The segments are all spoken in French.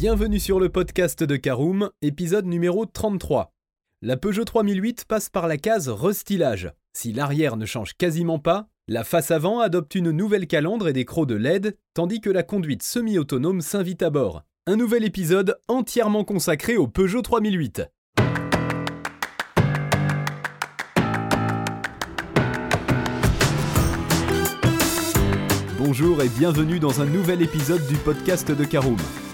Bienvenue sur le podcast de Caroom, épisode numéro 33. La Peugeot 3008 passe par la case restylage. Si l'arrière ne change quasiment pas, la face avant adopte une nouvelle calandre et des crocs de LED, tandis que la conduite semi-autonome s'invite à bord. Un nouvel épisode entièrement consacré au Peugeot 3008. Bonjour et bienvenue dans un nouvel épisode du podcast de Caroom,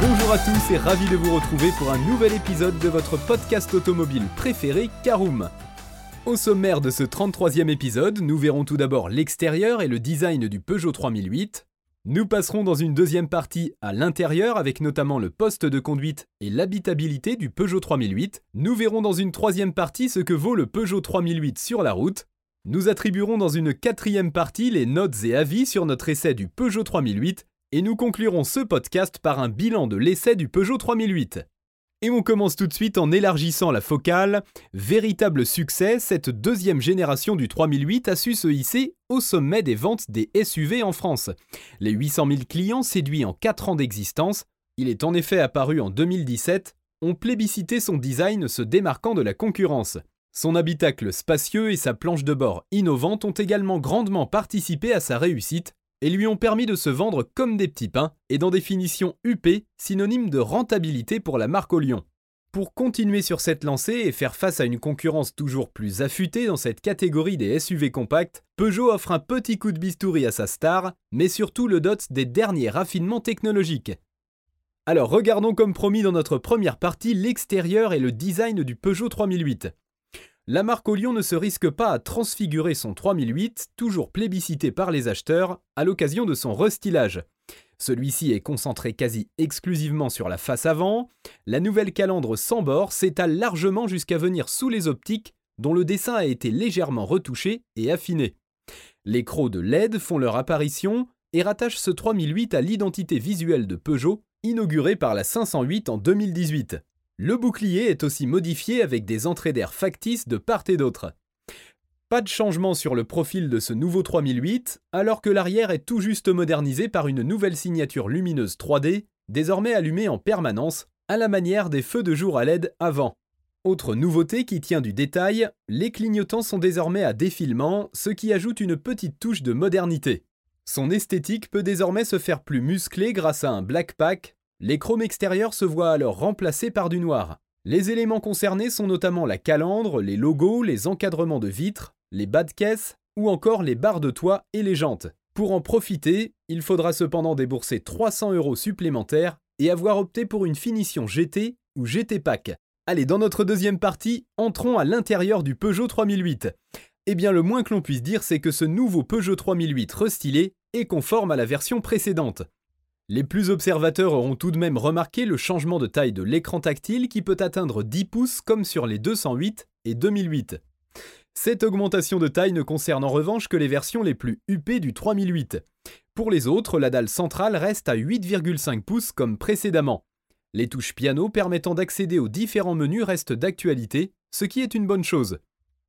Bonjour à tous et ravi de vous retrouver pour un nouvel épisode de votre podcast automobile préféré Caroom. Au sommaire de ce 33e épisode, nous verrons tout d'abord l'extérieur et le design du Peugeot 3008, nous passerons dans une deuxième partie à l'intérieur avec notamment le poste de conduite et l'habitabilité du Peugeot 3008. Nous verrons dans une troisième partie ce que vaut le Peugeot 3008 sur la route. Nous attribuerons dans une quatrième partie les notes et avis sur notre essai du Peugeot 3008 et nous conclurons ce podcast par un bilan de l'essai du Peugeot 3008. Et on commence tout de suite en élargissant la focale. Véritable succès, cette deuxième génération du 3008 a su se hisser au sommet des ventes des SUV en France. Les 800 000 clients séduits en 4 ans d'existence, il est en effet apparu en 2017, ont plébiscité son design se démarquant de la concurrence. Son habitacle spacieux et sa planche de bord innovante ont également grandement participé à sa réussite, et lui ont permis de se vendre comme des petits pains et dans des finitions UP, synonyme de rentabilité pour la marque au lion. Pour continuer sur cette lancée et faire face à une concurrence toujours plus affûtée dans cette catégorie des SUV compacts, Peugeot offre un petit coup de bistouri à sa star, mais surtout le dot des derniers raffinements technologiques. Alors regardons comme promis dans notre première partie l'extérieur et le design du Peugeot 3008 la marque Lyon ne se risque pas à transfigurer son 3008, toujours plébiscité par les acheteurs, à l'occasion de son restylage. Celui-ci est concentré quasi exclusivement sur la face avant. La nouvelle calandre sans bord s'étale largement jusqu'à venir sous les optiques, dont le dessin a été légèrement retouché et affiné. Les crocs de LED font leur apparition et rattachent ce 3008 à l'identité visuelle de Peugeot, inaugurée par la 508 en 2018. Le bouclier est aussi modifié avec des entrées d'air factices de part et d'autre. Pas de changement sur le profil de ce nouveau 3008, alors que l'arrière est tout juste modernisé par une nouvelle signature lumineuse 3D, désormais allumée en permanence, à la manière des feux de jour à LED avant. Autre nouveauté qui tient du détail, les clignotants sont désormais à défilement, ce qui ajoute une petite touche de modernité. Son esthétique peut désormais se faire plus musclé grâce à un black pack, les chromes extérieurs se voient alors remplacés par du noir. Les éléments concernés sont notamment la calandre, les logos, les encadrements de vitres, les bas de caisse ou encore les barres de toit et les jantes. Pour en profiter, il faudra cependant débourser 300 euros supplémentaires et avoir opté pour une finition GT ou GT Pack. Allez, dans notre deuxième partie, entrons à l'intérieur du Peugeot 3008. Eh bien, le moins que l'on puisse dire, c'est que ce nouveau Peugeot 3008 restylé est conforme à la version précédente. Les plus observateurs auront tout de même remarqué le changement de taille de l'écran tactile qui peut atteindre 10 pouces comme sur les 208 et 2008. Cette augmentation de taille ne concerne en revanche que les versions les plus huppées du 3008. Pour les autres, la dalle centrale reste à 8,5 pouces comme précédemment. Les touches piano permettant d'accéder aux différents menus restent d'actualité, ce qui est une bonne chose.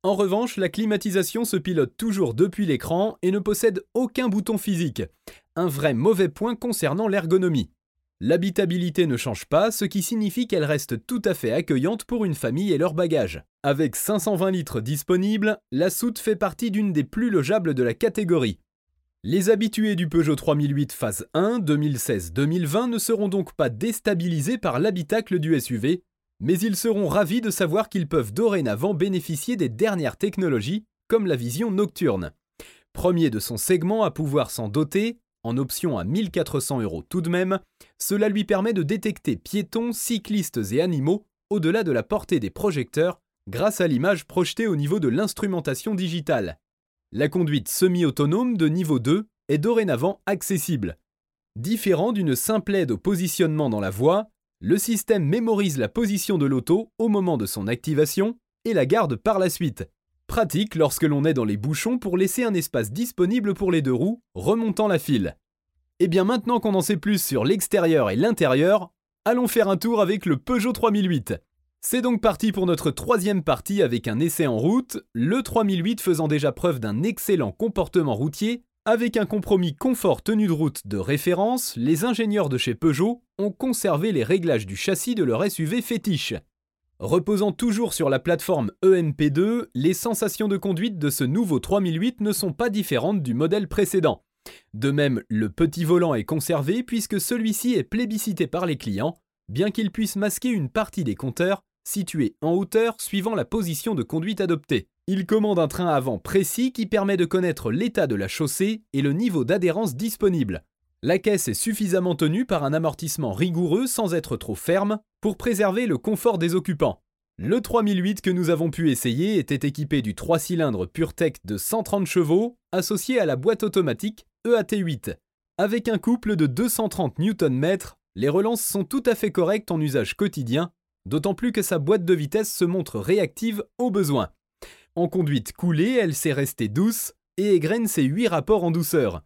En revanche, la climatisation se pilote toujours depuis l'écran et ne possède aucun bouton physique un vrai mauvais point concernant l'ergonomie. L'habitabilité ne change pas, ce qui signifie qu'elle reste tout à fait accueillante pour une famille et leurs bagages. Avec 520 litres disponibles, la soute fait partie d'une des plus logeables de la catégorie. Les habitués du Peugeot 3008 phase 1 2016-2020 ne seront donc pas déstabilisés par l'habitacle du SUV, mais ils seront ravis de savoir qu'ils peuvent dorénavant bénéficier des dernières technologies, comme la vision nocturne. Premier de son segment à pouvoir s'en doter, en option à 1400 euros tout de même, cela lui permet de détecter piétons, cyclistes et animaux au-delà de la portée des projecteurs grâce à l'image projetée au niveau de l'instrumentation digitale. La conduite semi-autonome de niveau 2 est dorénavant accessible. Différent d'une simple aide au positionnement dans la voie, Le système mémorise la position de l'auto au moment de son activation et la garde par la suite. Pratique lorsque l'on est dans les bouchons pour laisser un espace disponible pour les deux roues, remontant la file. Et eh bien maintenant qu'on en sait plus sur l'extérieur et l'intérieur, allons faire un tour avec le Peugeot 3008. C'est donc parti pour notre troisième partie avec un essai en route, le 3008 faisant déjà preuve d'un excellent comportement routier. Avec un compromis confort tenue de route de référence, les ingénieurs de chez Peugeot ont conservé les réglages du châssis de leur SUV fétiche. Reposant toujours sur la plateforme EMP2, les sensations de conduite de ce nouveau 3008 ne sont pas différentes du modèle précédent. De même, le petit volant est conservé puisque celui-ci est plébiscité par les clients, bien qu'il puisse masquer une partie des compteurs situés en hauteur suivant la position de conduite adoptée. Il commande un train avant précis qui permet de connaître l'état de la chaussée et le niveau d'adhérence disponible. La caisse est suffisamment tenue par un amortissement rigoureux sans être trop ferme pour préserver le confort des occupants. Le 3008 que nous avons pu essayer était équipé du 3 cylindres PureTech de 130 chevaux associé à la boîte automatique EAT8. Avec un couple de 230 Nm, les relances sont tout à fait correctes en usage quotidien, d'autant plus que sa boîte de vitesse se montre réactive au besoin. En conduite coulée, elle s'est restée douce et égrène ses 8 rapports en douceur.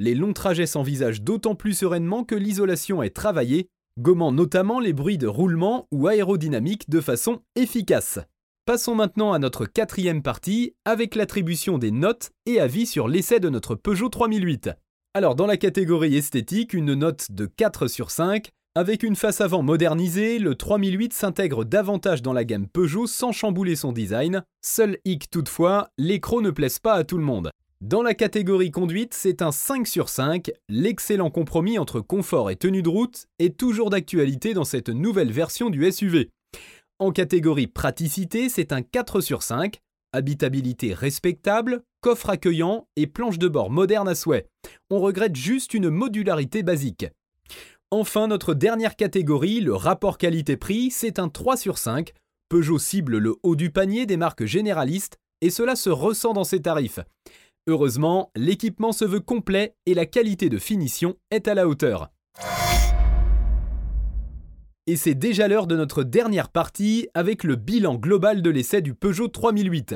Les longs trajets s'envisagent d'autant plus sereinement que l'isolation est travaillée, gommant notamment les bruits de roulement ou aérodynamique de façon efficace. Passons maintenant à notre quatrième partie avec l'attribution des notes et avis sur l'essai de notre Peugeot 3008. Alors dans la catégorie esthétique, une note de 4 sur 5. Avec une face avant modernisée, le 3008 s'intègre davantage dans la gamme Peugeot sans chambouler son design. Seul hic toutefois, l'écran ne plaise pas à tout le monde. Dans la catégorie conduite, c'est un 5 sur 5. L'excellent compromis entre confort et tenue de route est toujours d'actualité dans cette nouvelle version du SUV. En catégorie praticité, c'est un 4 sur 5. Habitabilité respectable, coffre accueillant et planche de bord moderne à souhait. On regrette juste une modularité basique. Enfin, notre dernière catégorie, le rapport qualité-prix, c'est un 3 sur 5. Peugeot cible le haut du panier des marques généralistes et cela se ressent dans ses tarifs. Heureusement, l'équipement se veut complet et la qualité de finition est à la hauteur. Et c'est déjà l'heure de notre dernière partie avec le bilan global de l'essai du Peugeot 3008.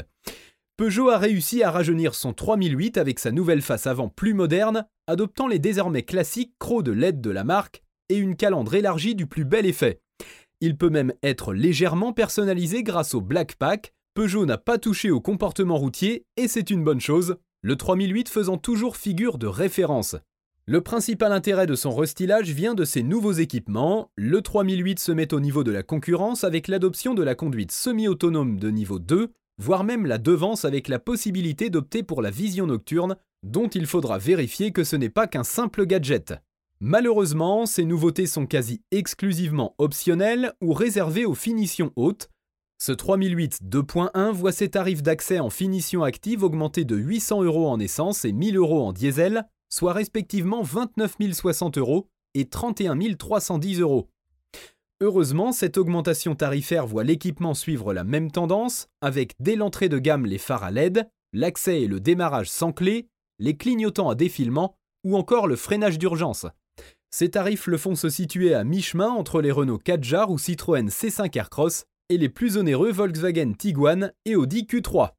Peugeot a réussi à rajeunir son 3008 avec sa nouvelle face avant plus moderne, adoptant les désormais classiques crocs de LED de la marque et une calandre élargie du plus bel effet. Il peut même être légèrement personnalisé grâce au Black Pack. Peugeot n'a pas touché au comportement routier et c'est une bonne chose, le 3008 faisant toujours figure de référence. Le principal intérêt de son restylage vient de ses nouveaux équipements. Le 3008 se met au niveau de la concurrence avec l'adoption de la conduite semi-autonome de niveau 2, voire même la devance avec la possibilité d'opter pour la vision nocturne, dont il faudra vérifier que ce n'est pas qu'un simple gadget. Malheureusement, ces nouveautés sont quasi exclusivement optionnelles ou réservées aux finitions hautes, ce 3008 2.1 voit ses tarifs d'accès en finition active augmenter de 800 euros en essence et 1000 euros en diesel, soit respectivement 29 060 euros et 31 310 euros. Heureusement, cette augmentation tarifaire voit l'équipement suivre la même tendance, avec dès l'entrée de gamme les phares à LED, l'accès et le démarrage sans clé, les clignotants à défilement ou encore le freinage d'urgence. Ces tarifs le font se situer à mi-chemin entre les Renault 4 ou Citroën C5 Aircross et les plus onéreux Volkswagen Tiguan et Audi Q3.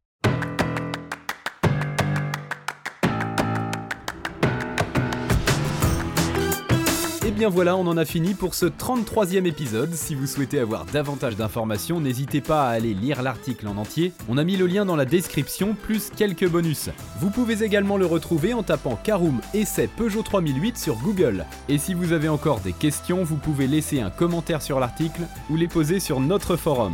Bien voilà, on en a fini pour ce 33e épisode. Si vous souhaitez avoir davantage d'informations, n'hésitez pas à aller lire l'article en entier. On a mis le lien dans la description, plus quelques bonus. Vous pouvez également le retrouver en tapant Caroom Essai Peugeot 3008 sur Google. Et si vous avez encore des questions, vous pouvez laisser un commentaire sur l'article ou les poser sur notre forum.